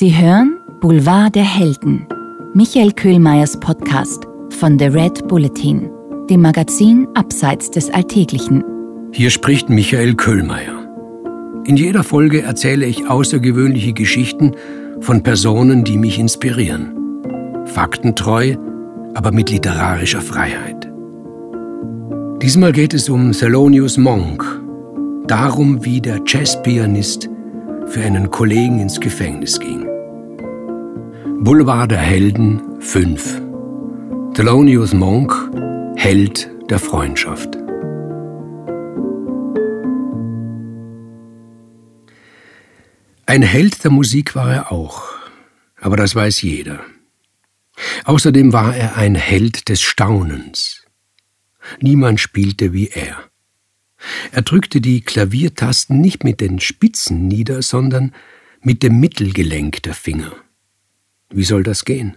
Sie hören Boulevard der Helden, Michael Köhlmeiers Podcast von The Red Bulletin, dem Magazin Abseits des Alltäglichen. Hier spricht Michael Köhlmeier. In jeder Folge erzähle ich außergewöhnliche Geschichten von Personen, die mich inspirieren. Faktentreu, aber mit literarischer Freiheit. Diesmal geht es um Thelonious Monk, darum, wie der Jazzpianist für einen Kollegen ins Gefängnis ging. Boulevard der Helden 5 Thelonious Monk, Held der Freundschaft. Ein Held der Musik war er auch, aber das weiß jeder. Außerdem war er ein Held des Staunens. Niemand spielte wie er. Er drückte die Klaviertasten nicht mit den Spitzen nieder, sondern mit dem Mittelgelenk der Finger. Wie soll das gehen?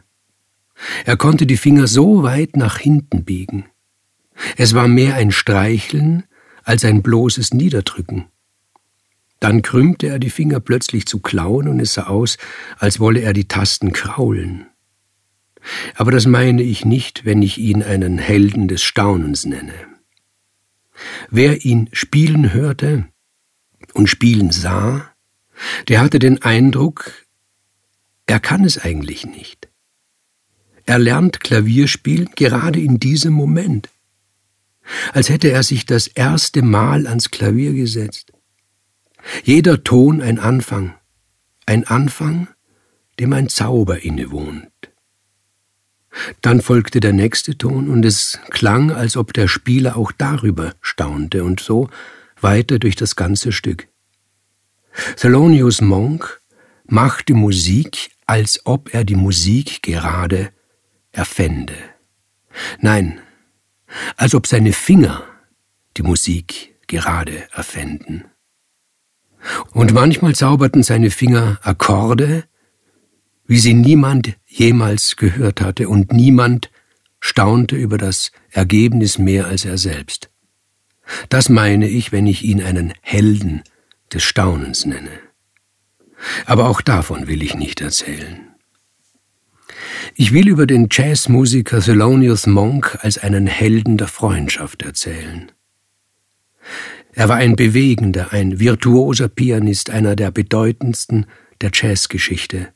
Er konnte die Finger so weit nach hinten biegen. Es war mehr ein Streicheln als ein bloßes Niederdrücken. Dann krümmte er die Finger plötzlich zu Klauen und es sah aus, als wolle er die Tasten kraulen. Aber das meine ich nicht, wenn ich ihn einen Helden des Staunens nenne. Wer ihn spielen hörte und spielen sah, der hatte den Eindruck, er kann es eigentlich nicht. Er lernt Klavierspielen gerade in diesem Moment, als hätte er sich das erste Mal ans Klavier gesetzt. Jeder Ton ein Anfang, ein Anfang, dem ein Zauber innewohnt. Dann folgte der nächste Ton, und es klang, als ob der Spieler auch darüber staunte, und so weiter durch das ganze Stück. Thelonious Monk machte Musik als ob er die Musik gerade erfände. Nein, als ob seine Finger die Musik gerade erfänden. Und manchmal zauberten seine Finger Akkorde, wie sie niemand jemals gehört hatte, und niemand staunte über das Ergebnis mehr als er selbst. Das meine ich, wenn ich ihn einen Helden des Staunens nenne. Aber auch davon will ich nicht erzählen. Ich will über den Jazzmusiker Thelonious Monk als einen Helden der Freundschaft erzählen. Er war ein bewegender, ein virtuoser Pianist, einer der bedeutendsten der Jazzgeschichte.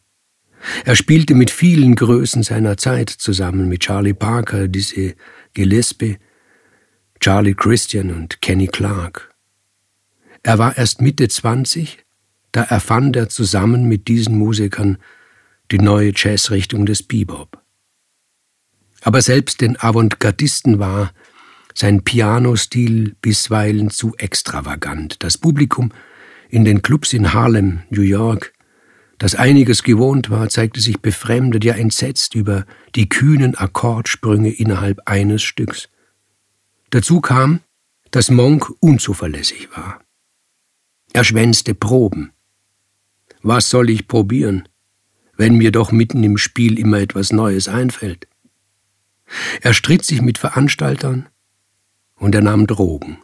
Er spielte mit vielen Größen seiner Zeit zusammen, mit Charlie Parker, Dizzy Gillespie, Charlie Christian und Kenny Clark. Er war erst Mitte 20, da erfand er zusammen mit diesen Musikern die neue Jazzrichtung des Bebop. Aber selbst den Avantgardisten war sein Pianostil bisweilen zu extravagant. Das Publikum in den Clubs in Harlem, New York, das einiges gewohnt war, zeigte sich befremdet, ja entsetzt über die kühnen Akkordsprünge innerhalb eines Stücks. Dazu kam, dass Monk unzuverlässig war. Er schwänzte Proben, was soll ich probieren, wenn mir doch mitten im Spiel immer etwas Neues einfällt? Er stritt sich mit Veranstaltern und er nahm Drogen.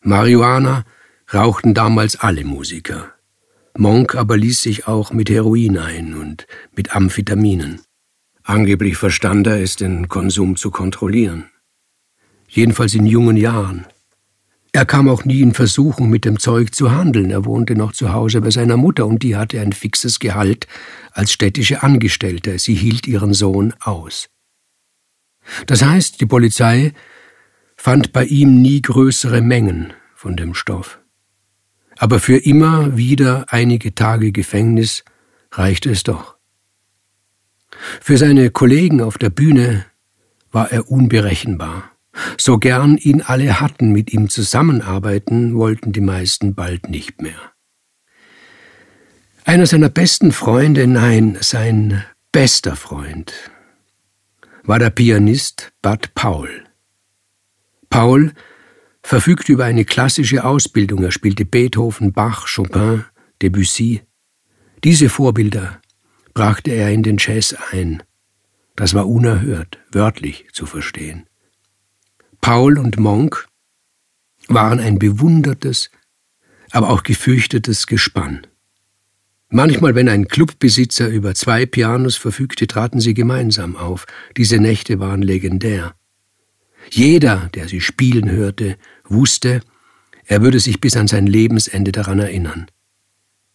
Marihuana rauchten damals alle Musiker. Monk aber ließ sich auch mit Heroin ein und mit Amphetaminen. Angeblich verstand er es, den Konsum zu kontrollieren. Jedenfalls in jungen Jahren. Er kam auch nie in Versuchung, mit dem Zeug zu handeln. Er wohnte noch zu Hause bei seiner Mutter und die hatte ein fixes Gehalt als städtische Angestellte. Sie hielt ihren Sohn aus. Das heißt, die Polizei fand bei ihm nie größere Mengen von dem Stoff. Aber für immer wieder einige Tage Gefängnis reichte es doch. Für seine Kollegen auf der Bühne war er unberechenbar. So gern ihn alle hatten, mit ihm zusammenarbeiten, wollten die meisten bald nicht mehr. Einer seiner besten Freunde, nein, sein bester Freund, war der Pianist Bud Paul. Paul verfügte über eine klassische Ausbildung, er spielte Beethoven, Bach, Chopin, Debussy. Diese Vorbilder brachte er in den Jazz ein. Das war unerhört, wörtlich zu verstehen. Paul und Monk waren ein bewundertes, aber auch gefürchtetes Gespann. Manchmal, wenn ein Clubbesitzer über zwei Pianos verfügte, traten sie gemeinsam auf. Diese Nächte waren legendär. Jeder, der sie spielen hörte, wusste, er würde sich bis an sein Lebensende daran erinnern.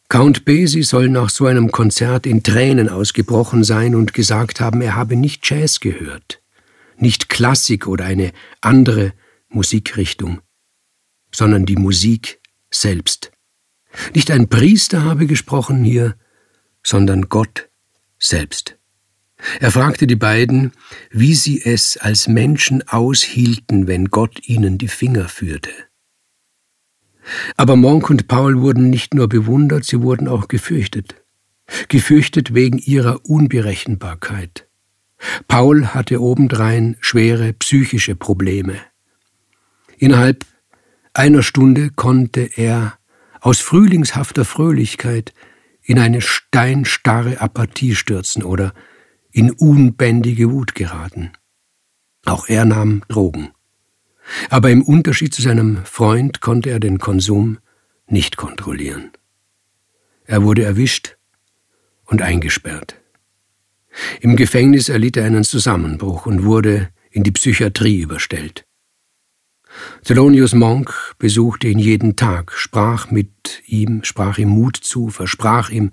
Count Basie soll nach so einem Konzert in Tränen ausgebrochen sein und gesagt haben, er habe nicht Jazz gehört, nicht Klassik oder eine andere Musikrichtung, sondern die Musik selbst. Nicht ein Priester habe gesprochen hier, sondern Gott selbst. Er fragte die beiden, wie sie es als Menschen aushielten, wenn Gott ihnen die Finger führte. Aber Monk und Paul wurden nicht nur bewundert, sie wurden auch gefürchtet. Gefürchtet wegen ihrer Unberechenbarkeit. Paul hatte obendrein schwere psychische Probleme. Innerhalb einer Stunde konnte er aus frühlingshafter Fröhlichkeit in eine steinstarre Apathie stürzen oder in unbändige Wut geraten. Auch er nahm Drogen. Aber im Unterschied zu seinem Freund konnte er den Konsum nicht kontrollieren. Er wurde erwischt und eingesperrt. Im Gefängnis erlitt er einen Zusammenbruch und wurde in die Psychiatrie überstellt. Thelonious Monk besuchte ihn jeden Tag, sprach mit ihm, sprach ihm Mut zu, versprach ihm,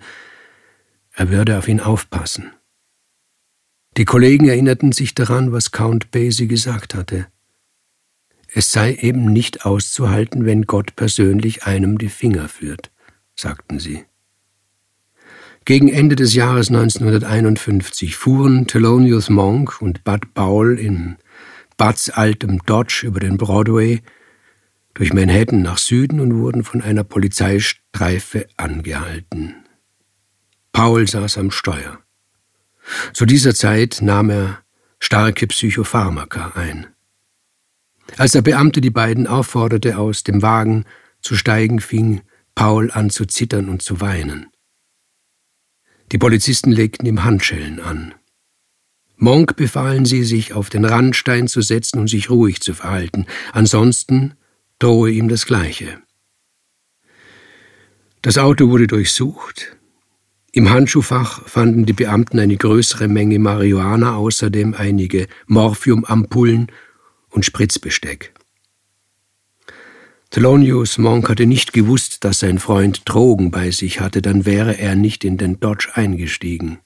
er würde auf ihn aufpassen. Die Kollegen erinnerten sich daran, was Count Basie gesagt hatte. Es sei eben nicht auszuhalten, wenn Gott persönlich einem die Finger führt, sagten sie. Gegen Ende des Jahres 1951 fuhren Thelonious Monk und Bud Powell in Buds altem Dodge über den Broadway durch Manhattan nach Süden und wurden von einer Polizeistreife angehalten. Paul saß am Steuer. Zu dieser Zeit nahm er starke Psychopharmaka ein. Als der Beamte die beiden aufforderte, aus dem Wagen zu steigen, fing Paul an zu zittern und zu weinen. Die Polizisten legten ihm Handschellen an. Monk befahlen sie, sich auf den Randstein zu setzen und sich ruhig zu verhalten, ansonsten drohe ihm das Gleiche. Das Auto wurde durchsucht. Im Handschuhfach fanden die Beamten eine größere Menge Marihuana, außerdem einige Morphiumampullen und Spritzbesteck. Thelonious Monk hatte nicht gewusst, dass sein Freund Drogen bei sich hatte, dann wäre er nicht in den Dodge eingestiegen.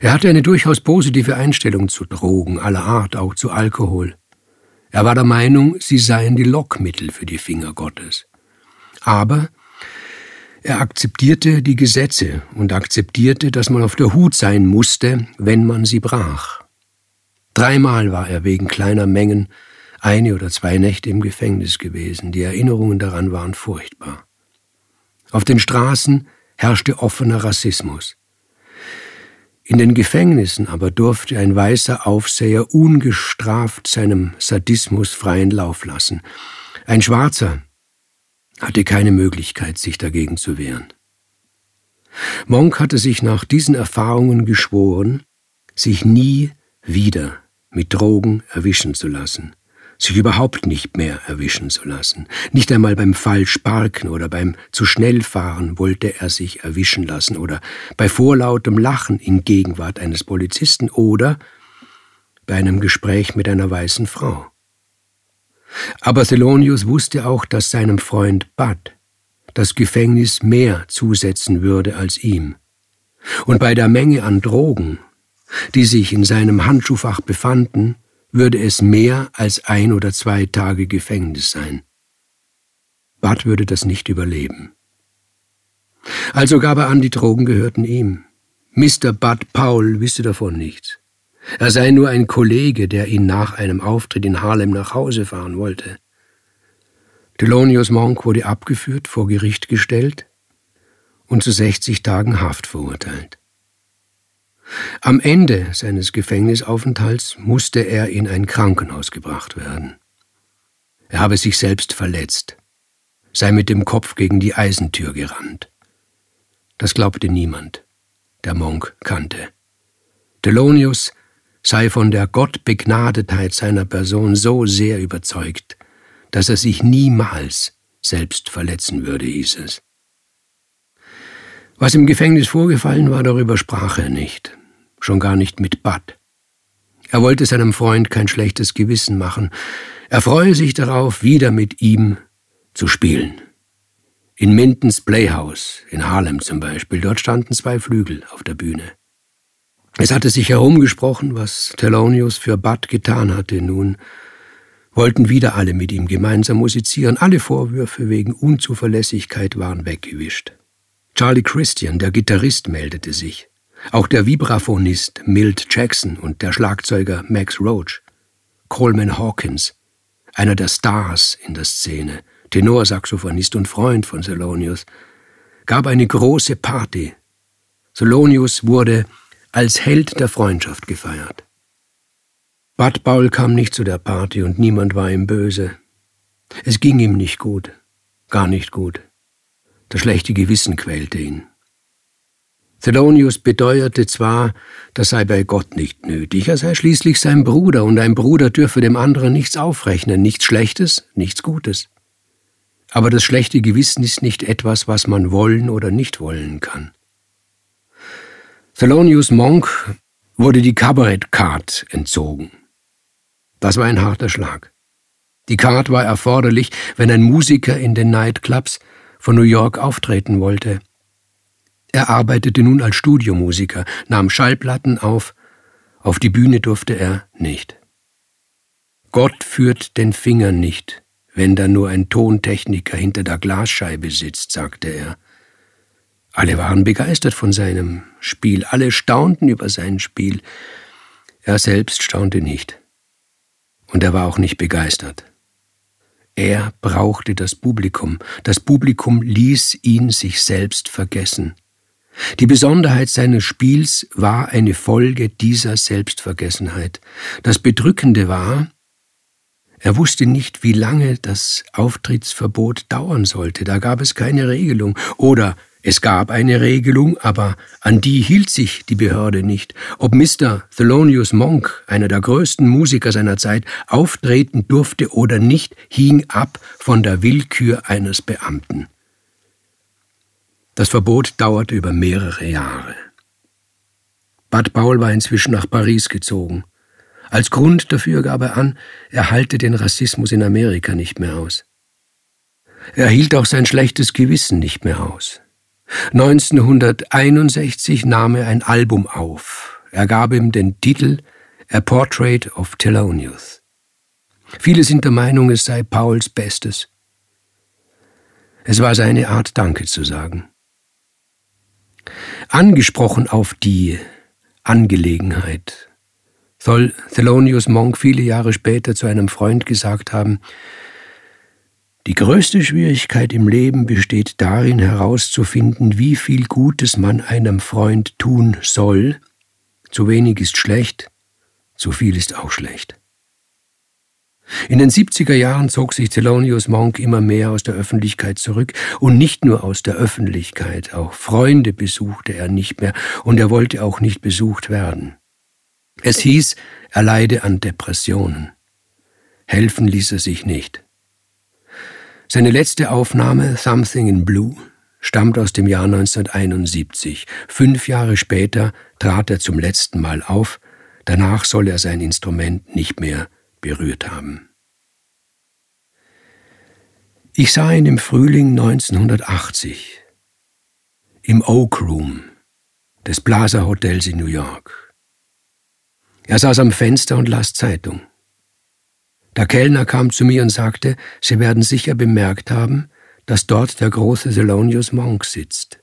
Er hatte eine durchaus positive Einstellung zu Drogen aller Art, auch zu Alkohol. Er war der Meinung, sie seien die Lockmittel für die Finger Gottes. Aber er akzeptierte die Gesetze und akzeptierte, dass man auf der Hut sein musste, wenn man sie brach. Dreimal war er wegen kleiner Mengen eine oder zwei Nächte im Gefängnis gewesen. Die Erinnerungen daran waren furchtbar. Auf den Straßen herrschte offener Rassismus. In den Gefängnissen aber durfte ein weißer Aufseher ungestraft seinem Sadismus freien Lauf lassen. Ein Schwarzer hatte keine Möglichkeit, sich dagegen zu wehren. Monk hatte sich nach diesen Erfahrungen geschworen, sich nie wieder mit Drogen erwischen zu lassen sich überhaupt nicht mehr erwischen zu lassen. Nicht einmal beim Falschparken oder beim zu schnell fahren wollte er sich erwischen lassen oder bei vorlautem Lachen in Gegenwart eines Polizisten oder bei einem Gespräch mit einer weißen Frau. Aber Thelonius wusste auch, dass seinem Freund Bud das Gefängnis mehr zusetzen würde als ihm. Und bei der Menge an Drogen, die sich in seinem Handschuhfach befanden, würde es mehr als ein oder zwei Tage Gefängnis sein. Bud würde das nicht überleben. Also gab er an, die Drogen gehörten ihm. Mr. Bud Paul wisse davon nichts. Er sei nur ein Kollege, der ihn nach einem Auftritt in Harlem nach Hause fahren wollte. Thelonious Monk wurde abgeführt, vor Gericht gestellt und zu 60 Tagen Haft verurteilt. Am Ende seines Gefängnisaufenthalts musste er in ein Krankenhaus gebracht werden. Er habe sich selbst verletzt, sei mit dem Kopf gegen die Eisentür gerannt. Das glaubte niemand, der Monk kannte. Thelonius sei von der Gottbegnadetheit seiner Person so sehr überzeugt, dass er sich niemals selbst verletzen würde, hieß es. Was im Gefängnis vorgefallen war, darüber sprach er nicht, schon gar nicht mit Bud. Er wollte seinem Freund kein schlechtes Gewissen machen, er freue sich darauf, wieder mit ihm zu spielen. In Mintons Playhouse, in Harlem zum Beispiel, dort standen zwei Flügel auf der Bühne. Es hatte sich herumgesprochen, was Thelonious für Bud getan hatte. Nun wollten wieder alle mit ihm gemeinsam musizieren. Alle Vorwürfe wegen Unzuverlässigkeit waren weggewischt. Charlie Christian, der Gitarrist, meldete sich. Auch der Vibraphonist Milt Jackson und der Schlagzeuger Max Roach. Coleman Hawkins, einer der Stars in der Szene, Tenorsaxophonist und Freund von Thelonious, gab eine große Party. Thelonious wurde als Held der Freundschaft gefeiert. Bud Paul kam nicht zu der Party und niemand war ihm böse. Es ging ihm nicht gut, gar nicht gut. Das schlechte Gewissen quälte ihn. Thelonius beteuerte zwar, das sei bei Gott nicht nötig, er sei schließlich sein Bruder, und ein Bruder dürfe dem anderen nichts aufrechnen, nichts Schlechtes, nichts Gutes. Aber das schlechte Gewissen ist nicht etwas, was man wollen oder nicht wollen kann. Thelonius Monk wurde die Kabarett-Card entzogen. Das war ein harter Schlag. Die Card war erforderlich, wenn ein Musiker in den Nightclubs von New York auftreten wollte. Er arbeitete nun als Studiomusiker, nahm Schallplatten auf, auf die Bühne durfte er nicht. Gott führt den Finger nicht, wenn da nur ein Tontechniker hinter der Glasscheibe sitzt, sagte er. Alle waren begeistert von seinem Spiel, alle staunten über sein Spiel. Er selbst staunte nicht. Und er war auch nicht begeistert. Er brauchte das Publikum, das Publikum ließ ihn sich selbst vergessen. Die Besonderheit seines Spiels war eine Folge dieser Selbstvergessenheit. Das Bedrückende war, er wusste nicht, wie lange das Auftrittsverbot dauern sollte, da gab es keine Regelung, oder es gab eine Regelung, aber an die hielt sich die Behörde nicht. Ob Mr. Thelonious Monk, einer der größten Musiker seiner Zeit, auftreten durfte oder nicht, hing ab von der Willkür eines Beamten. Das Verbot dauerte über mehrere Jahre. Bad Paul war inzwischen nach Paris gezogen. Als Grund dafür gab er an, er halte den Rassismus in Amerika nicht mehr aus. Er hielt auch sein schlechtes Gewissen nicht mehr aus. 1961 nahm er ein Album auf. Er gab ihm den Titel A Portrait of Thelonious. Viele sind der Meinung, es sei Pauls Bestes. Es war seine Art, Danke zu sagen. Angesprochen auf die Angelegenheit soll Thelonious Monk viele Jahre später zu einem Freund gesagt haben, die größte Schwierigkeit im Leben besteht darin herauszufinden, wie viel Gutes man einem Freund tun soll. Zu wenig ist schlecht, zu viel ist auch schlecht. In den 70er Jahren zog sich Thelonious Monk immer mehr aus der Öffentlichkeit zurück und nicht nur aus der Öffentlichkeit, auch Freunde besuchte er nicht mehr und er wollte auch nicht besucht werden. Es hieß, er leide an Depressionen. Helfen ließ er sich nicht. Seine letzte Aufnahme, Something in Blue, stammt aus dem Jahr 1971. Fünf Jahre später trat er zum letzten Mal auf, danach soll er sein Instrument nicht mehr berührt haben. Ich sah ihn im Frühling 1980 im Oak Room des Plaza Hotels in New York. Er saß am Fenster und las Zeitung. Der Kellner kam zu mir und sagte, Sie werden sicher bemerkt haben, dass dort der große Thelonious Monk sitzt.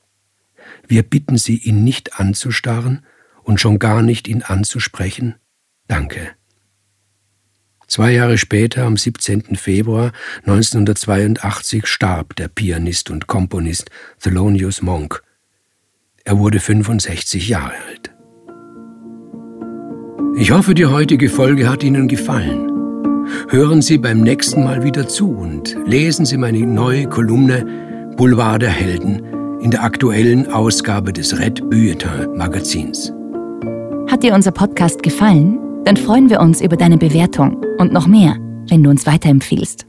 Wir bitten Sie, ihn nicht anzustarren und schon gar nicht ihn anzusprechen. Danke. Zwei Jahre später, am 17. Februar 1982, starb der Pianist und Komponist Thelonious Monk. Er wurde 65 Jahre alt. Ich hoffe, die heutige Folge hat Ihnen gefallen. Hören Sie beim nächsten Mal wieder zu und lesen Sie meine neue Kolumne Boulevard der Helden in der aktuellen Ausgabe des Red Bulletin Magazins. Hat dir unser Podcast gefallen? Dann freuen wir uns über deine Bewertung und noch mehr, wenn du uns weiterempfiehlst.